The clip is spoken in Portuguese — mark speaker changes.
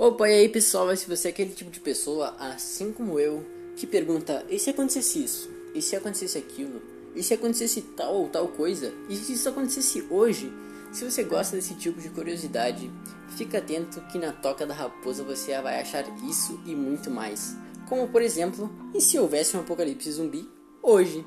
Speaker 1: Opa, e aí pessoal, se você é aquele tipo de pessoa, assim como eu, que pergunta, e se acontecesse isso? E se acontecesse aquilo? E se acontecesse tal ou tal coisa? E se isso acontecesse hoje? Se você gosta desse tipo de curiosidade, fica atento que na Toca da Raposa você vai achar isso e muito mais. Como por exemplo, e se houvesse um apocalipse zumbi hoje?